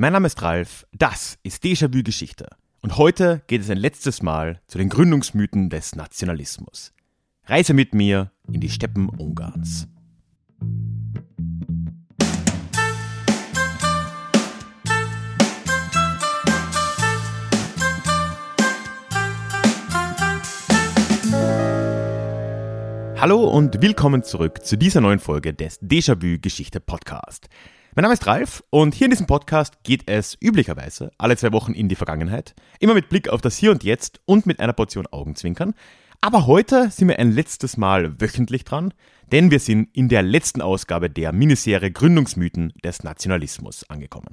Mein Name ist Ralf, das ist Déjà-vu Geschichte. Und heute geht es ein letztes Mal zu den Gründungsmythen des Nationalismus. Reise mit mir in die Steppen Ungarns. Hallo und willkommen zurück zu dieser neuen Folge des Déjà-vu Geschichte Podcast. Mein Name ist Ralf und hier in diesem Podcast geht es üblicherweise alle zwei Wochen in die Vergangenheit, immer mit Blick auf das Hier und Jetzt und mit einer Portion Augenzwinkern. Aber heute sind wir ein letztes Mal wöchentlich dran, denn wir sind in der letzten Ausgabe der Miniserie Gründungsmythen des Nationalismus angekommen.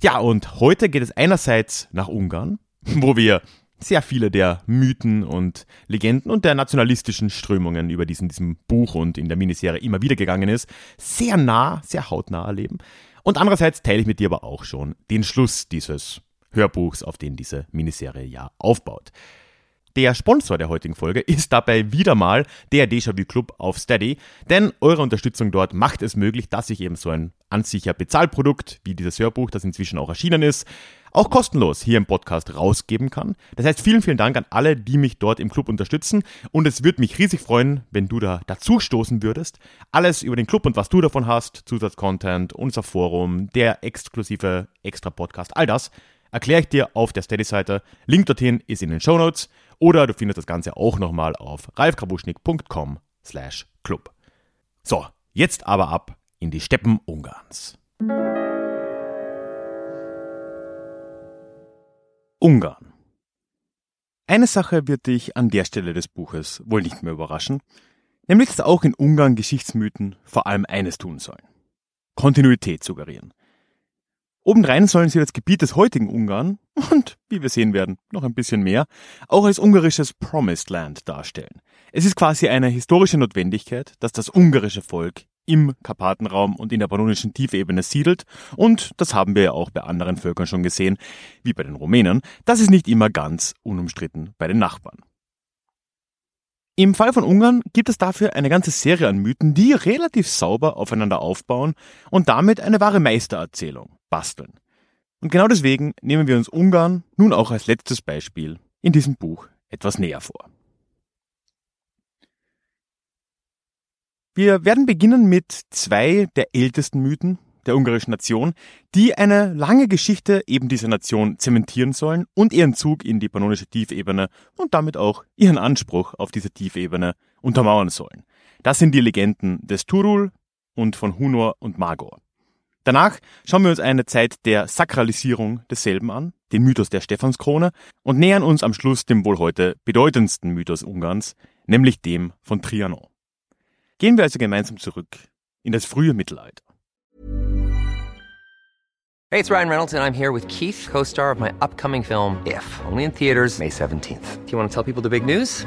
Ja, und heute geht es einerseits nach Ungarn, wo wir sehr viele der Mythen und Legenden und der nationalistischen Strömungen, über die es in diesem Buch und in der Miniserie immer wieder gegangen ist, sehr nah, sehr hautnah erleben. Und andererseits teile ich mit dir aber auch schon den Schluss dieses Hörbuchs, auf den diese Miniserie ja aufbaut. Der Sponsor der heutigen Folge ist dabei wieder mal der Déjà-vu Club auf Steady, denn eure Unterstützung dort macht es möglich, dass ich eben so ein an sich Bezahlprodukt wie dieses Hörbuch, das inzwischen auch erschienen ist, auch kostenlos hier im Podcast rausgeben kann. Das heißt, vielen, vielen Dank an alle, die mich dort im Club unterstützen. Und es würde mich riesig freuen, wenn du da dazu stoßen würdest. Alles über den Club und was du davon hast, Zusatzcontent, unser Forum, der exklusive Extra-Podcast, all das erkläre ich dir auf der Steady-Seite. Link dorthin ist in den Show Notes oder du findest das Ganze auch nochmal auf ralfkrabuschnik.com slash club. So, jetzt aber ab in die Steppen Ungarns. Ungarn. Eine Sache wird dich an der Stelle des Buches wohl nicht mehr überraschen, nämlich dass auch in Ungarn Geschichtsmythen vor allem eines tun sollen. Kontinuität suggerieren. Obendrein sollen sie das Gebiet des heutigen Ungarn und, wie wir sehen werden, noch ein bisschen mehr, auch als ungarisches Promised Land darstellen. Es ist quasi eine historische Notwendigkeit, dass das ungarische Volk im Karpatenraum und in der pannonischen Tiefebene siedelt. Und das haben wir ja auch bei anderen Völkern schon gesehen, wie bei den Rumänen. Das ist nicht immer ganz unumstritten bei den Nachbarn. Im Fall von Ungarn gibt es dafür eine ganze Serie an Mythen, die relativ sauber aufeinander aufbauen und damit eine wahre Meistererzählung basteln. Und genau deswegen nehmen wir uns Ungarn nun auch als letztes Beispiel in diesem Buch etwas näher vor. Wir werden beginnen mit zwei der ältesten Mythen der ungarischen Nation, die eine lange Geschichte eben dieser Nation zementieren sollen und ihren Zug in die pannonische Tiefebene und damit auch ihren Anspruch auf diese Tiefebene untermauern sollen. Das sind die Legenden des Turul und von Hunor und Magor. Danach schauen wir uns eine Zeit der Sakralisierung desselben an, den Mythos der Stephanskrone, und nähern uns am Schluss dem wohl heute bedeutendsten Mythos Ungarns, nämlich dem von Trianon. Gehen wir also gemeinsam zurück in das frühe Mittelalter. Hey, it's Ryan Reynolds and I'm here with Keith, co-star of my upcoming film If, only in theaters May 17th. Do you want to tell people the big news?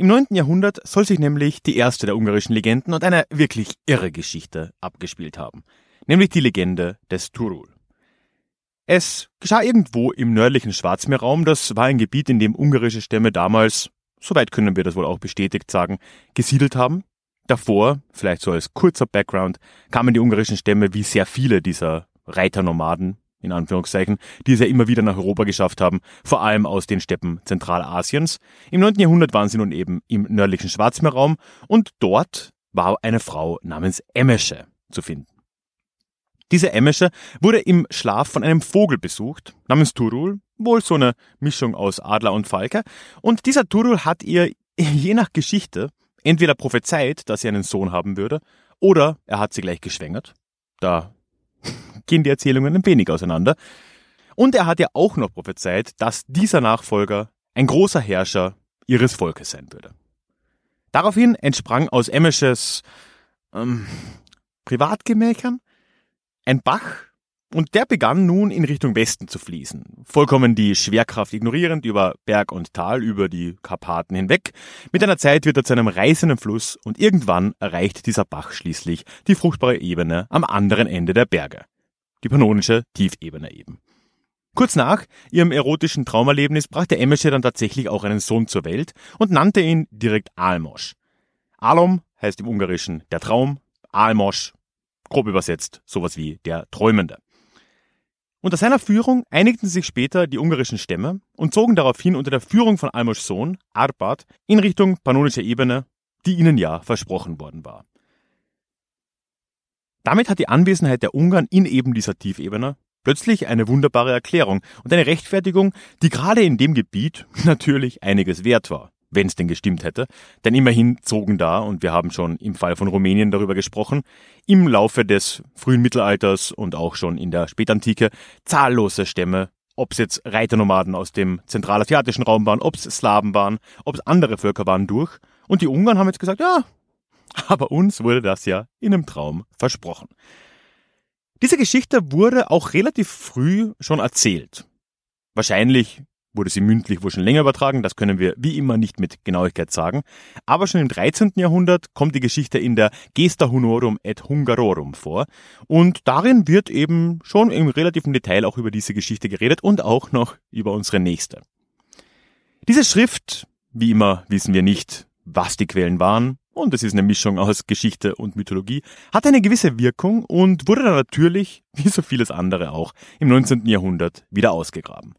Im 9. Jahrhundert soll sich nämlich die erste der ungarischen Legenden und eine wirklich irre Geschichte abgespielt haben, nämlich die Legende des Turul. Es geschah irgendwo im nördlichen Schwarzmeerraum, das war ein Gebiet, in dem ungarische Stämme damals, soweit können wir das wohl auch bestätigt sagen, gesiedelt haben. Davor, vielleicht so als kurzer Background, kamen die ungarischen Stämme wie sehr viele dieser Reiternomaden in Anführungszeichen, die es ja immer wieder nach Europa geschafft haben, vor allem aus den Steppen Zentralasiens. Im 9. Jahrhundert waren sie nun eben im nördlichen Schwarzmeerraum und dort war eine Frau namens Emesche zu finden. Diese Emesche wurde im Schlaf von einem Vogel besucht, namens Turul, wohl so eine Mischung aus Adler und Falke, und dieser Turul hat ihr je nach Geschichte entweder prophezeit, dass sie einen Sohn haben würde, oder er hat sie gleich geschwängert. Da gehen die Erzählungen ein wenig auseinander. Und er hat ja auch noch prophezeit, dass dieser Nachfolger ein großer Herrscher ihres Volkes sein würde. Daraufhin entsprang aus Emesches ähm, Privatgemächern ein Bach, und der begann nun in Richtung Westen zu fließen, vollkommen die Schwerkraft ignorierend über Berg und Tal, über die Karpaten hinweg. Mit einer Zeit wird er zu einem reißenden Fluss und irgendwann erreicht dieser Bach schließlich die fruchtbare Ebene am anderen Ende der Berge. Die pannonische Tiefebene eben. Kurz nach ihrem erotischen Traumerlebnis brachte Emesche dann tatsächlich auch einen Sohn zur Welt und nannte ihn direkt Almos. Alom heißt im Ungarischen der Traum, Almos, grob übersetzt, sowas wie der Träumende. Unter seiner Führung einigten sich später die ungarischen Stämme und zogen daraufhin unter der Führung von Almos Sohn, Arpad, in Richtung pannonische Ebene, die ihnen ja versprochen worden war. Damit hat die Anwesenheit der Ungarn in eben dieser Tiefebene plötzlich eine wunderbare Erklärung und eine Rechtfertigung, die gerade in dem Gebiet natürlich einiges wert war wenn es denn gestimmt hätte. Denn immerhin zogen da, und wir haben schon im Fall von Rumänien darüber gesprochen, im Laufe des frühen Mittelalters und auch schon in der Spätantike zahllose Stämme, ob es jetzt Reiternomaden aus dem zentralasiatischen Raum waren, ob es Slawen waren, ob es andere Völker waren, durch. Und die Ungarn haben jetzt gesagt, ja, aber uns wurde das ja in einem Traum versprochen. Diese Geschichte wurde auch relativ früh schon erzählt. Wahrscheinlich wurde sie mündlich wohl schon länger übertragen, das können wir wie immer nicht mit Genauigkeit sagen. Aber schon im 13. Jahrhundert kommt die Geschichte in der Gesta Hunorum et Hungarorum vor. Und darin wird eben schon im relativen Detail auch über diese Geschichte geredet und auch noch über unsere nächste. Diese Schrift, wie immer wissen wir nicht, was die Quellen waren, und es ist eine Mischung aus Geschichte und Mythologie, hat eine gewisse Wirkung und wurde dann natürlich, wie so vieles andere auch, im 19. Jahrhundert wieder ausgegraben.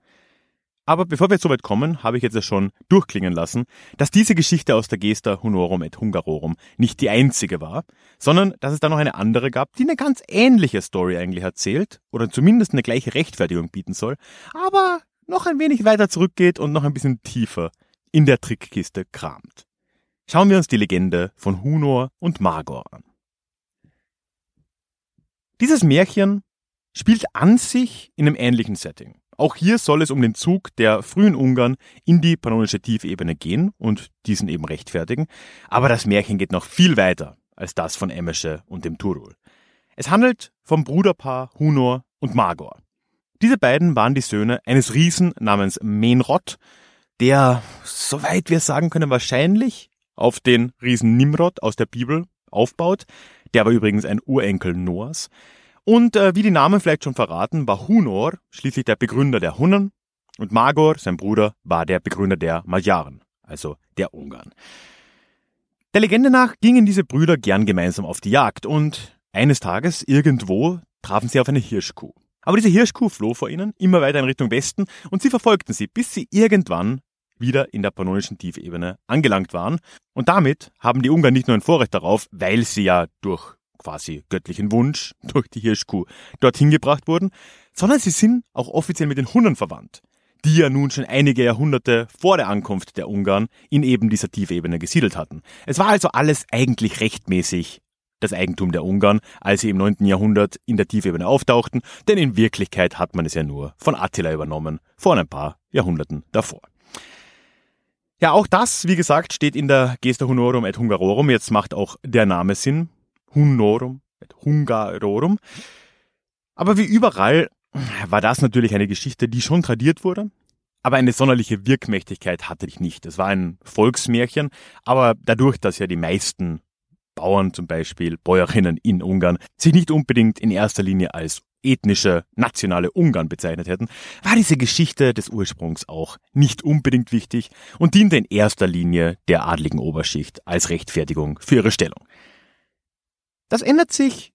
Aber bevor wir soweit kommen, habe ich jetzt schon durchklingen lassen, dass diese Geschichte aus der Gesta Honorum et Hungarorum nicht die einzige war, sondern dass es da noch eine andere gab, die eine ganz ähnliche Story eigentlich erzählt oder zumindest eine gleiche Rechtfertigung bieten soll, aber noch ein wenig weiter zurückgeht und noch ein bisschen tiefer in der Trickkiste kramt. Schauen wir uns die Legende von Hunor und Magor an. Dieses Märchen spielt an sich in einem ähnlichen Setting. Auch hier soll es um den Zug der frühen Ungarn in die pannonische Tiefebene gehen und diesen eben rechtfertigen. Aber das Märchen geht noch viel weiter als das von Emesche und dem Turul. Es handelt vom Bruderpaar Hunor und Magor. Diese beiden waren die Söhne eines Riesen namens Menrod, der, soweit wir sagen können, wahrscheinlich auf den Riesen Nimrod aus der Bibel aufbaut. Der war übrigens ein Urenkel Noahs. Und äh, wie die Namen vielleicht schon verraten, war Hunor schließlich der Begründer der Hunnen und Magor, sein Bruder, war der Begründer der Magyaren, also der Ungarn. Der Legende nach gingen diese Brüder gern gemeinsam auf die Jagd und eines Tages irgendwo trafen sie auf eine Hirschkuh. Aber diese Hirschkuh floh vor ihnen immer weiter in Richtung Westen und sie verfolgten sie, bis sie irgendwann wieder in der pannonischen Tiefebene angelangt waren. Und damit haben die Ungarn nicht nur ein Vorrecht darauf, weil sie ja durch quasi göttlichen Wunsch durch die Hirschkuh dorthin gebracht wurden, sondern sie sind auch offiziell mit den Hunnen verwandt, die ja nun schon einige Jahrhunderte vor der Ankunft der Ungarn in eben dieser Tiefebene gesiedelt hatten. Es war also alles eigentlich rechtmäßig das Eigentum der Ungarn, als sie im 9. Jahrhundert in der Tiefebene auftauchten, denn in Wirklichkeit hat man es ja nur von Attila übernommen, vor ein paar Jahrhunderten davor. Ja, auch das, wie gesagt, steht in der Gesta Honorum et Hungarorum. Jetzt macht auch der Name Sinn. Hunorum, Hungarorum. Aber wie überall war das natürlich eine Geschichte, die schon tradiert wurde, aber eine sonderliche Wirkmächtigkeit hatte ich nicht. Es war ein Volksmärchen, aber dadurch, dass ja die meisten Bauern zum Beispiel, Bäuerinnen in Ungarn, sich nicht unbedingt in erster Linie als ethnische, nationale Ungarn bezeichnet hätten, war diese Geschichte des Ursprungs auch nicht unbedingt wichtig und diente in erster Linie der adligen Oberschicht als Rechtfertigung für ihre Stellung. Das ändert sich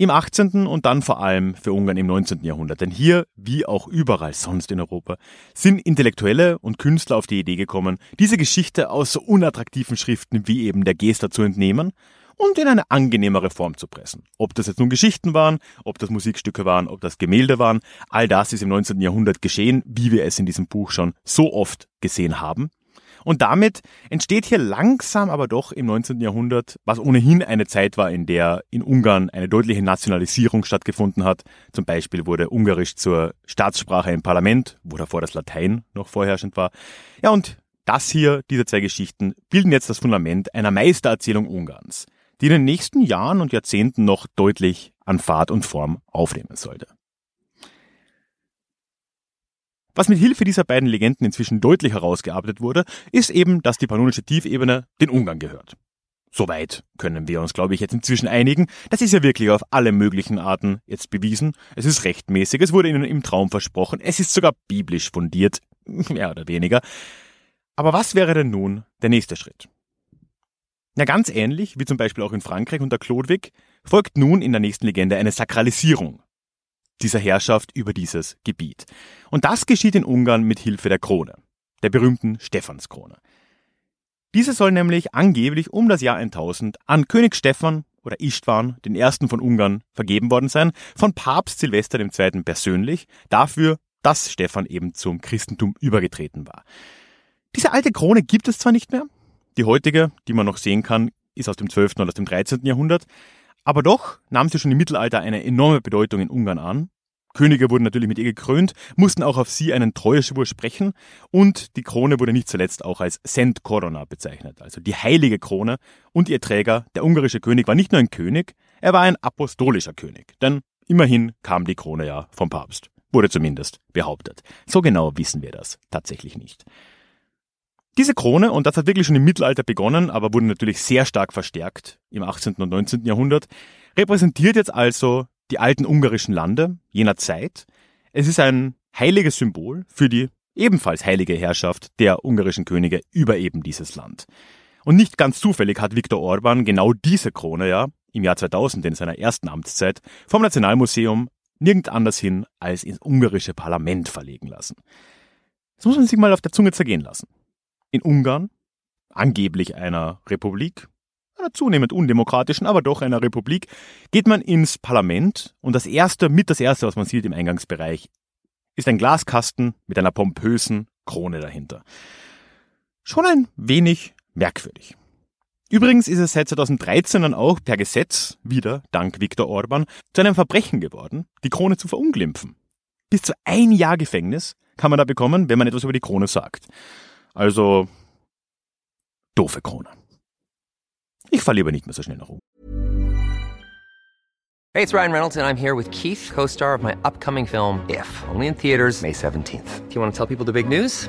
im 18. und dann vor allem für Ungarn im 19. Jahrhundert. Denn hier, wie auch überall sonst in Europa, sind Intellektuelle und Künstler auf die Idee gekommen, diese Geschichte aus so unattraktiven Schriften wie eben der Gesta zu entnehmen und in eine angenehmere Form zu pressen. Ob das jetzt nun Geschichten waren, ob das Musikstücke waren, ob das Gemälde waren, all das ist im 19. Jahrhundert geschehen, wie wir es in diesem Buch schon so oft gesehen haben. Und damit entsteht hier langsam aber doch im 19. Jahrhundert, was ohnehin eine Zeit war, in der in Ungarn eine deutliche Nationalisierung stattgefunden hat. Zum Beispiel wurde Ungarisch zur Staatssprache im Parlament, wo davor das Latein noch vorherrschend war. Ja, und das hier, diese zwei Geschichten, bilden jetzt das Fundament einer Meistererzählung Ungarns, die in den nächsten Jahren und Jahrzehnten noch deutlich an Fahrt und Form aufnehmen sollte. Was mit Hilfe dieser beiden Legenden inzwischen deutlich herausgearbeitet wurde, ist eben, dass die pannonische Tiefebene den Ungarn gehört. Soweit können wir uns, glaube ich, jetzt inzwischen einigen. Das ist ja wirklich auf alle möglichen Arten jetzt bewiesen. Es ist rechtmäßig, es wurde ihnen im Traum versprochen, es ist sogar biblisch fundiert, mehr oder weniger. Aber was wäre denn nun der nächste Schritt? Na, ganz ähnlich wie zum Beispiel auch in Frankreich unter Chlodwig folgt nun in der nächsten Legende eine Sakralisierung dieser Herrschaft über dieses Gebiet. Und das geschieht in Ungarn mit Hilfe der Krone, der berühmten Stephanskrone. Diese soll nämlich angeblich um das Jahr 1000 an König Stephan oder Istvan, den ersten von Ungarn, vergeben worden sein, von Papst Silvester II. persönlich, dafür, dass Stephan eben zum Christentum übergetreten war. Diese alte Krone gibt es zwar nicht mehr, die heutige, die man noch sehen kann, ist aus dem 12. oder aus dem 13. Jahrhundert, aber doch nahm sie schon im Mittelalter eine enorme Bedeutung in Ungarn an Könige wurden natürlich mit ihr gekrönt, mussten auch auf sie einen Treueschwur sprechen und die Krone wurde nicht zuletzt auch als Sent Corona bezeichnet, also die heilige Krone und ihr Träger, der ungarische König, war nicht nur ein König, er war ein apostolischer König, denn immerhin kam die Krone ja vom Papst, wurde zumindest behauptet. So genau wissen wir das tatsächlich nicht. Diese Krone, und das hat wirklich schon im Mittelalter begonnen, aber wurde natürlich sehr stark verstärkt im 18. und 19. Jahrhundert, repräsentiert jetzt also die alten ungarischen Lande jener Zeit. Es ist ein heiliges Symbol für die ebenfalls heilige Herrschaft der ungarischen Könige über eben dieses Land. Und nicht ganz zufällig hat Viktor Orban genau diese Krone ja im Jahr 2000 in seiner ersten Amtszeit vom Nationalmuseum nirgend anders hin als ins ungarische Parlament verlegen lassen. Das muss man sich mal auf der Zunge zergehen lassen. In Ungarn, angeblich einer Republik, einer zunehmend undemokratischen, aber doch einer Republik, geht man ins Parlament und das erste, mit das erste, was man sieht im Eingangsbereich, ist ein Glaskasten mit einer pompösen Krone dahinter. Schon ein wenig merkwürdig. Übrigens ist es seit 2013 dann auch per Gesetz wieder, dank Viktor Orban, zu einem Verbrechen geworden, die Krone zu verunglimpfen. Bis zu ein Jahr Gefängnis kann man da bekommen, wenn man etwas über die Krone sagt. Also, doofe Krone. Ich lieber nicht mehr so schnell nach oben. Hey, it's Ryan Reynolds and I'm here with Keith, co-star of my upcoming film If, only in theaters May 17th. Do you want to tell people the big news?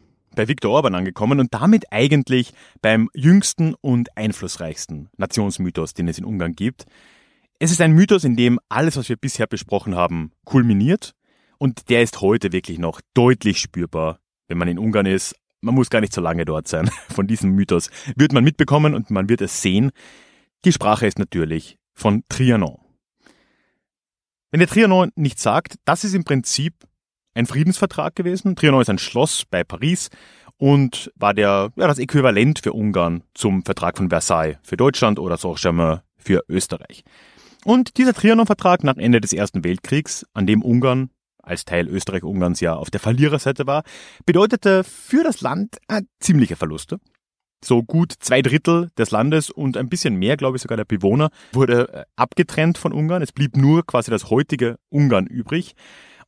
bei Viktor Orban angekommen und damit eigentlich beim jüngsten und einflussreichsten Nationsmythos, den es in Ungarn gibt. Es ist ein Mythos, in dem alles, was wir bisher besprochen haben, kulminiert und der ist heute wirklich noch deutlich spürbar, wenn man in Ungarn ist. Man muss gar nicht so lange dort sein. Von diesem Mythos wird man mitbekommen und man wird es sehen. Die Sprache ist natürlich von Trianon. Wenn der Trianon nichts sagt, das ist im Prinzip ein Friedensvertrag gewesen. Trianon ist ein Schloss bei Paris und war der, ja, das Äquivalent für Ungarn zum Vertrag von Versailles für Deutschland oder Saint-Germain für Österreich. Und dieser Trianon-Vertrag nach Ende des Ersten Weltkriegs, an dem Ungarn als Teil Österreich-Ungarns ja auf der Verliererseite war, bedeutete für das Land äh, ziemliche Verluste. So gut zwei Drittel des Landes und ein bisschen mehr, glaube ich, sogar der Bewohner wurde äh, abgetrennt von Ungarn. Es blieb nur quasi das heutige Ungarn übrig.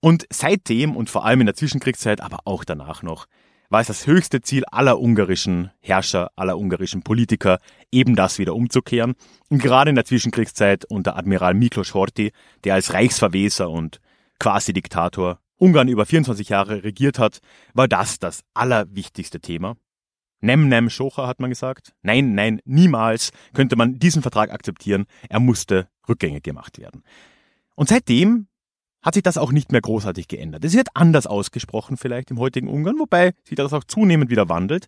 Und seitdem und vor allem in der Zwischenkriegszeit, aber auch danach noch, war es das höchste Ziel aller ungarischen Herrscher, aller ungarischen Politiker, eben das wieder umzukehren. Und gerade in der Zwischenkriegszeit unter Admiral Miklos Horthy, der als Reichsverweser und Quasi-Diktator Ungarn über 24 Jahre regiert hat, war das das allerwichtigste Thema. Nem nem Schocha hat man gesagt. Nein, nein, niemals könnte man diesen Vertrag akzeptieren. Er musste rückgängig gemacht werden. Und seitdem hat sich das auch nicht mehr großartig geändert. Es wird anders ausgesprochen vielleicht im heutigen Ungarn, wobei sich das auch zunehmend wieder wandelt.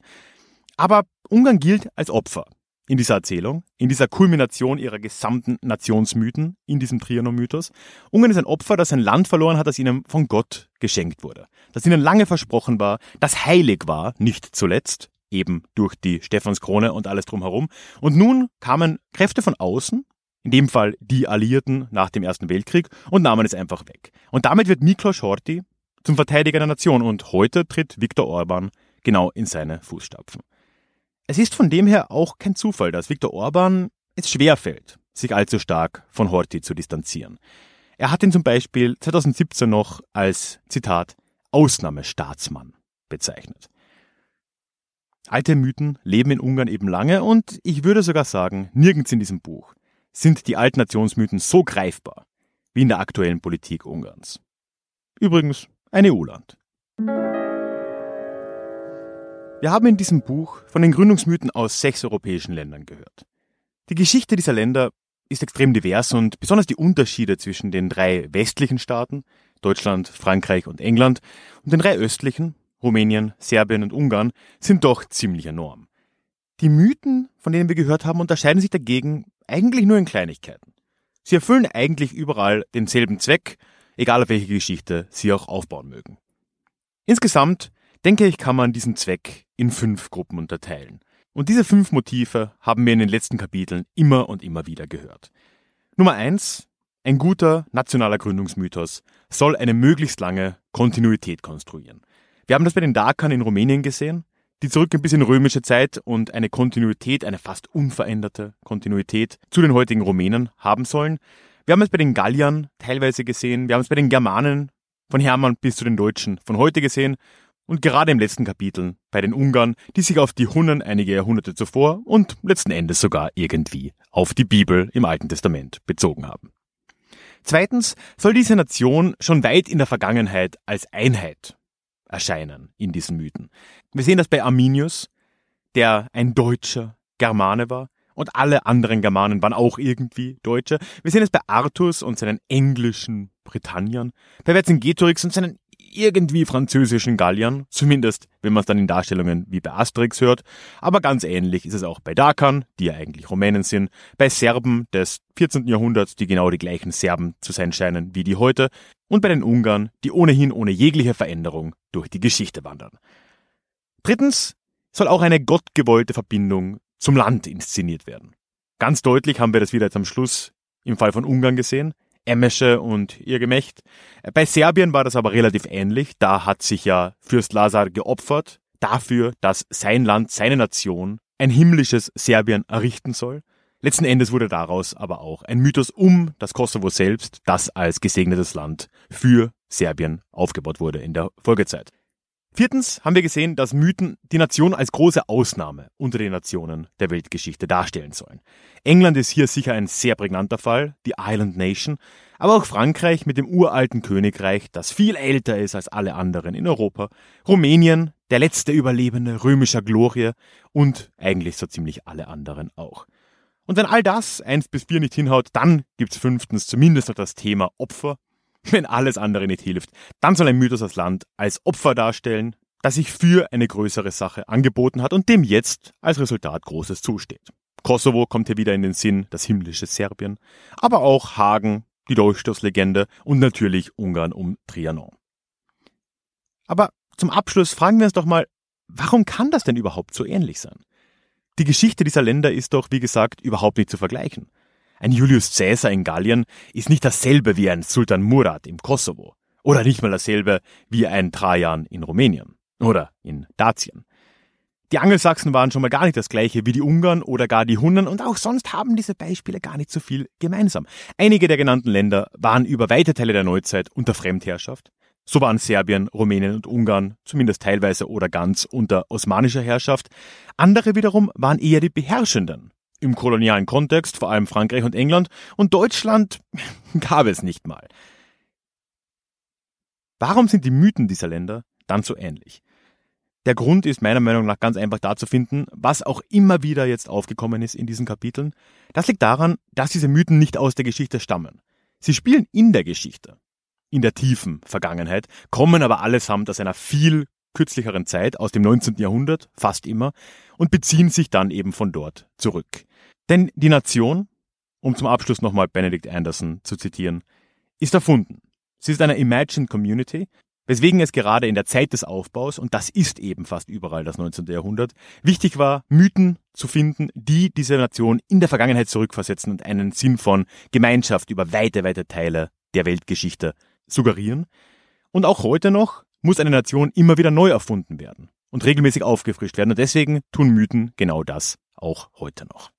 Aber Ungarn gilt als Opfer in dieser Erzählung, in dieser Kulmination ihrer gesamten Nationsmythen, in diesem Trianon-Mythos. Ungarn ist ein Opfer, das ein Land verloren hat, das ihnen von Gott geschenkt wurde, das ihnen lange versprochen war, das heilig war, nicht zuletzt, eben durch die Stephanskrone und alles drumherum. Und nun kamen Kräfte von außen, in dem Fall die Alliierten nach dem Ersten Weltkrieg, und nahmen es einfach weg. Und damit wird Miklos Horthy zum Verteidiger der Nation und heute tritt Viktor Orban genau in seine Fußstapfen. Es ist von dem her auch kein Zufall, dass Viktor Orban es schwerfällt, sich allzu stark von Horthy zu distanzieren. Er hat ihn zum Beispiel 2017 noch als, Zitat, Ausnahmestaatsmann bezeichnet. Alte Mythen leben in Ungarn eben lange und ich würde sogar sagen, nirgends in diesem Buch sind die alten Nationsmythen so greifbar wie in der aktuellen Politik Ungarns. Übrigens ein EU-Land. Wir haben in diesem Buch von den Gründungsmythen aus sechs europäischen Ländern gehört. Die Geschichte dieser Länder ist extrem divers und besonders die Unterschiede zwischen den drei westlichen Staaten, Deutschland, Frankreich und England, und den drei östlichen, Rumänien, Serbien und Ungarn, sind doch ziemlich enorm. Die Mythen, von denen wir gehört haben, unterscheiden sich dagegen eigentlich nur in Kleinigkeiten. Sie erfüllen eigentlich überall denselben Zweck, egal auf welche Geschichte sie auch aufbauen mögen. Insgesamt, denke ich, kann man diesen Zweck in fünf Gruppen unterteilen. Und diese fünf Motive haben wir in den letzten Kapiteln immer und immer wieder gehört. Nummer eins, ein guter nationaler Gründungsmythos soll eine möglichst lange Kontinuität konstruieren. Wir haben das bei den Darkern in Rumänien gesehen, die zurückgehen bis in römische Zeit und eine Kontinuität, eine fast unveränderte Kontinuität zu den heutigen Rumänen haben sollen. Wir haben es bei den Galliern teilweise gesehen, wir haben es bei den Germanen von Hermann bis zu den Deutschen von heute gesehen und gerade im letzten Kapitel bei den Ungarn, die sich auf die Hunnen einige Jahrhunderte zuvor und letzten Endes sogar irgendwie auf die Bibel im Alten Testament bezogen haben. Zweitens soll diese Nation schon weit in der Vergangenheit als Einheit erscheinen in diesen Mythen. Wir sehen das bei Arminius, der ein deutscher Germane war, und alle anderen Germanen waren auch irgendwie Deutsche. Wir sehen es bei Artus und seinen englischen Britanniern, bei Vercingetorix und seinen irgendwie französischen Galliern, zumindest wenn man es dann in Darstellungen wie bei Asterix hört, aber ganz ähnlich ist es auch bei Dakern, die ja eigentlich Rumänen sind, bei Serben des 14. Jahrhunderts, die genau die gleichen Serben zu sein scheinen wie die heute, und bei den Ungarn, die ohnehin ohne jegliche Veränderung durch die Geschichte wandern. Drittens soll auch eine gottgewollte Verbindung zum Land inszeniert werden. Ganz deutlich haben wir das wieder jetzt am Schluss im Fall von Ungarn gesehen. Emesche und ihr Gemächt. Bei Serbien war das aber relativ ähnlich. Da hat sich ja Fürst Lazar geopfert dafür, dass sein Land, seine Nation ein himmlisches Serbien errichten soll. Letzten Endes wurde daraus aber auch ein Mythos um das Kosovo selbst, das als gesegnetes Land für Serbien aufgebaut wurde in der Folgezeit. Viertens haben wir gesehen, dass Mythen die Nation als große Ausnahme unter den Nationen der Weltgeschichte darstellen sollen. England ist hier sicher ein sehr prägnanter Fall, die Island Nation, aber auch Frankreich mit dem uralten Königreich, das viel älter ist als alle anderen in Europa, Rumänien, der letzte Überlebende römischer Glorie und eigentlich so ziemlich alle anderen auch. Und wenn all das eins bis vier nicht hinhaut, dann gibt's fünftens zumindest noch das Thema Opfer wenn alles andere nicht hilft, dann soll ein Mythos das Land als Opfer darstellen, das sich für eine größere Sache angeboten hat und dem jetzt als Resultat Großes zusteht. Kosovo kommt hier wieder in den Sinn, das himmlische Serbien, aber auch Hagen, die Dolchstoßlegende und natürlich Ungarn um Trianon. Aber zum Abschluss fragen wir uns doch mal, warum kann das denn überhaupt so ähnlich sein? Die Geschichte dieser Länder ist doch, wie gesagt, überhaupt nicht zu vergleichen. Ein Julius Caesar in Gallien ist nicht dasselbe wie ein Sultan Murad im Kosovo. Oder nicht mal dasselbe wie ein Trajan in Rumänien. Oder in Dazien. Die Angelsachsen waren schon mal gar nicht das gleiche wie die Ungarn oder gar die Hunnen und auch sonst haben diese Beispiele gar nicht so viel gemeinsam. Einige der genannten Länder waren über weite Teile der Neuzeit unter Fremdherrschaft. So waren Serbien, Rumänien und Ungarn zumindest teilweise oder ganz unter osmanischer Herrschaft. Andere wiederum waren eher die Beherrschenden im kolonialen Kontext, vor allem Frankreich und England, und Deutschland gab es nicht mal. Warum sind die Mythen dieser Länder dann so ähnlich? Der Grund ist meiner Meinung nach ganz einfach da zu finden, was auch immer wieder jetzt aufgekommen ist in diesen Kapiteln. Das liegt daran, dass diese Mythen nicht aus der Geschichte stammen. Sie spielen in der Geschichte, in der tiefen Vergangenheit, kommen aber allesamt aus einer viel kürzlicheren Zeit, aus dem 19. Jahrhundert, fast immer, und beziehen sich dann eben von dort zurück. Denn die Nation, um zum Abschluss nochmal Benedict Anderson zu zitieren, ist erfunden. Sie ist eine Imagined Community, weswegen es gerade in der Zeit des Aufbaus, und das ist eben fast überall das 19. Jahrhundert, wichtig war, Mythen zu finden, die diese Nation in der Vergangenheit zurückversetzen und einen Sinn von Gemeinschaft über weite, weite Teile der Weltgeschichte suggerieren. Und auch heute noch muss eine Nation immer wieder neu erfunden werden und regelmäßig aufgefrischt werden. Und deswegen tun Mythen genau das auch heute noch.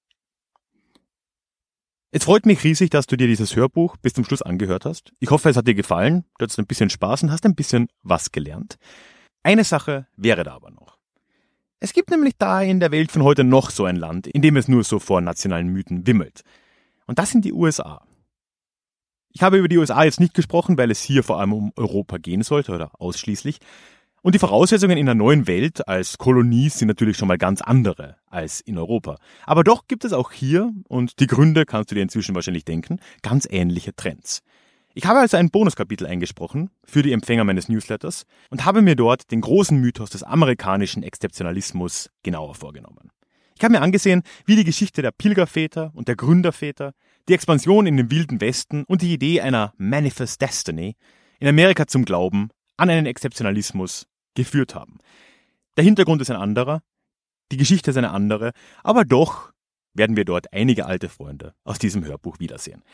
Es freut mich riesig, dass du dir dieses Hörbuch bis zum Schluss angehört hast. Ich hoffe, es hat dir gefallen, du hattest ein bisschen Spaß und hast ein bisschen was gelernt. Eine Sache wäre da aber noch. Es gibt nämlich da in der Welt von heute noch so ein Land, in dem es nur so vor nationalen Mythen wimmelt. Und das sind die USA. Ich habe über die USA jetzt nicht gesprochen, weil es hier vor allem um Europa gehen sollte oder ausschließlich. Und die Voraussetzungen in der neuen Welt als Kolonie sind natürlich schon mal ganz andere als in Europa. Aber doch gibt es auch hier, und die Gründe kannst du dir inzwischen wahrscheinlich denken, ganz ähnliche Trends. Ich habe also ein Bonuskapitel eingesprochen für die Empfänger meines Newsletters und habe mir dort den großen Mythos des amerikanischen Exzeptionalismus genauer vorgenommen. Ich habe mir angesehen, wie die Geschichte der Pilgerväter und der Gründerväter, die Expansion in den wilden Westen und die Idee einer Manifest Destiny in Amerika zum Glauben an einen Exzeptionalismus geführt haben. Der Hintergrund ist ein anderer, die Geschichte ist eine andere, aber doch werden wir dort einige alte Freunde aus diesem Hörbuch wiedersehen.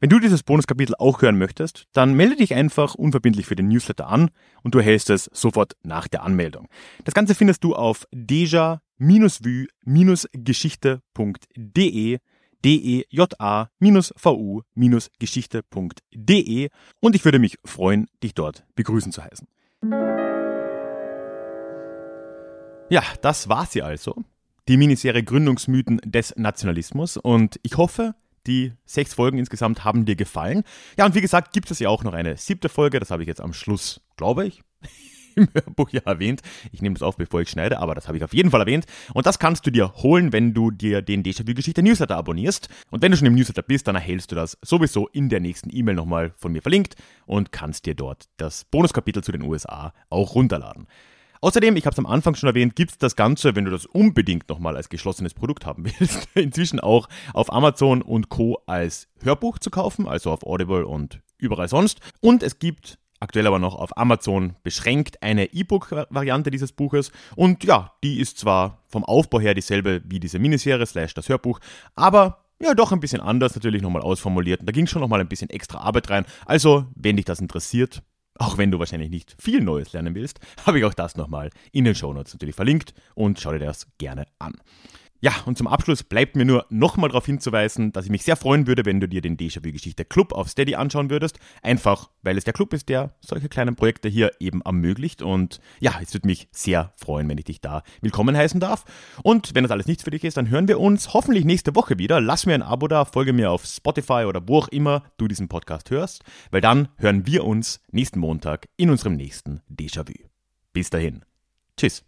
Wenn du dieses Bonuskapitel auch hören möchtest, dann melde dich einfach unverbindlich für den Newsletter an und du erhältst es sofort nach der Anmeldung. Das Ganze findest du auf deja-vue-geschichte.de deja-vu-geschichte.de und ich würde mich freuen, dich dort begrüßen zu heißen. Ja, das war sie also. Die Miniserie Gründungsmythen des Nationalismus und ich hoffe, die sechs Folgen insgesamt haben dir gefallen. Ja, und wie gesagt, gibt es ja auch noch eine siebte Folge. Das habe ich jetzt am Schluss, glaube ich, im Hörbuch ja erwähnt. Ich nehme das auf, bevor ich schneide, aber das habe ich auf jeden Fall erwähnt. Und das kannst du dir holen, wenn du dir den Déjà-vu-Geschichte Newsletter abonnierst. Und wenn du schon im Newsletter bist, dann erhältst du das sowieso in der nächsten E-Mail nochmal von mir verlinkt und kannst dir dort das Bonuskapitel zu den USA auch runterladen. Außerdem, ich habe es am Anfang schon erwähnt, gibt es das Ganze, wenn du das unbedingt nochmal als geschlossenes Produkt haben willst, inzwischen auch auf Amazon und Co. als Hörbuch zu kaufen, also auf Audible und überall sonst. Und es gibt aktuell aber noch auf Amazon beschränkt eine E-Book-Variante dieses Buches. Und ja, die ist zwar vom Aufbau her dieselbe wie diese Miniserie slash das Hörbuch, aber ja, doch ein bisschen anders natürlich nochmal ausformuliert. Und da ging schon nochmal ein bisschen extra Arbeit rein. Also, wenn dich das interessiert, auch wenn du wahrscheinlich nicht viel Neues lernen willst, habe ich auch das nochmal in den Shownotes natürlich verlinkt und schau dir das gerne an. Ja, und zum Abschluss bleibt mir nur nochmal darauf hinzuweisen, dass ich mich sehr freuen würde, wenn du dir den Déjà-vu-Geschichte Club auf Steady anschauen würdest. Einfach, weil es der Club ist, der solche kleinen Projekte hier eben ermöglicht. Und ja, es würde mich sehr freuen, wenn ich dich da willkommen heißen darf. Und wenn das alles nichts für dich ist, dann hören wir uns hoffentlich nächste Woche wieder. Lass mir ein Abo da, folge mir auf Spotify oder wo auch immer du diesen Podcast hörst, weil dann hören wir uns nächsten Montag in unserem nächsten Déjà-vu. Bis dahin. Tschüss.